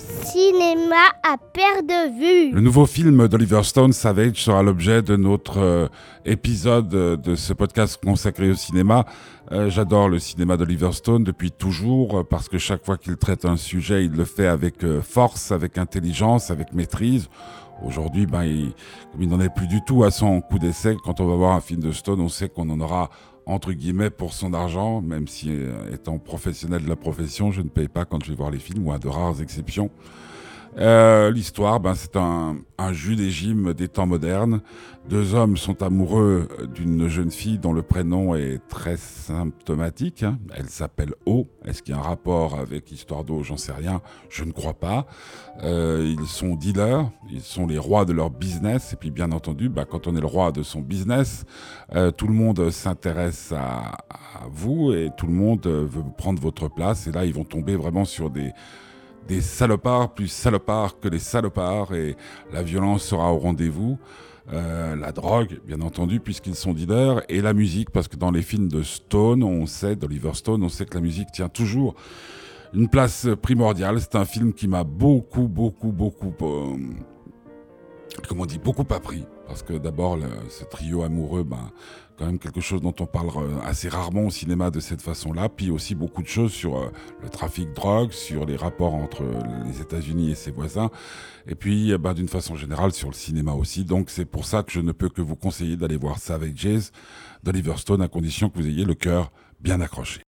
cinéma à perte de vue. Le nouveau film d'Oliver Stone, Savage, sera l'objet de notre euh, épisode de ce podcast consacré au cinéma. Euh, j'adore le cinéma d'Oliver Stone depuis toujours parce que chaque fois qu'il traite un sujet, il le fait avec euh, force, avec intelligence, avec maîtrise. Aujourd'hui, ben, il, n'en est plus du tout à son coup d'essai, quand on va voir un film de Stone, on sait qu'on en aura entre guillemets pour son argent, même si euh, étant professionnel de la profession, je ne paye pas quand je vais voir les films, ou à de rares exceptions. Euh, l'histoire, ben, c'est un, un judaïsme des temps modernes. Deux hommes sont amoureux d'une jeune fille dont le prénom est très symptomatique. Elle s'appelle O. Est-ce qu'il y a un rapport avec Histoire d'eau J'en sais rien. Je ne crois pas. Euh, ils sont dealers. Ils sont les rois de leur business. Et puis, bien entendu, ben, quand on est le roi de son business, euh, tout le monde s'intéresse à vous et tout le monde veut prendre votre place. Et là, ils vont tomber vraiment sur des des salopards plus salopards que les salopards et la violence sera au rendez-vous. Euh, la drogue, bien entendu, puisqu'ils sont dealers, et la musique, parce que dans les films de Stone, on sait, d'Oliver Stone, on sait que la musique tient toujours une place primordiale. C'est un film qui m'a beaucoup, beaucoup, beaucoup, euh, comment on dit, beaucoup appris. Parce que d'abord, ce trio amoureux, ben, quand même quelque chose dont on parle euh, assez rarement au cinéma de cette façon-là. Puis aussi beaucoup de choses sur euh, le trafic de drogue, sur les rapports entre les États-Unis et ses voisins. Et puis, ben, d'une façon générale, sur le cinéma aussi. Donc, c'est pour ça que je ne peux que vous conseiller d'aller voir avec Jazz d'Oliver Stone, à condition que vous ayez le cœur bien accroché.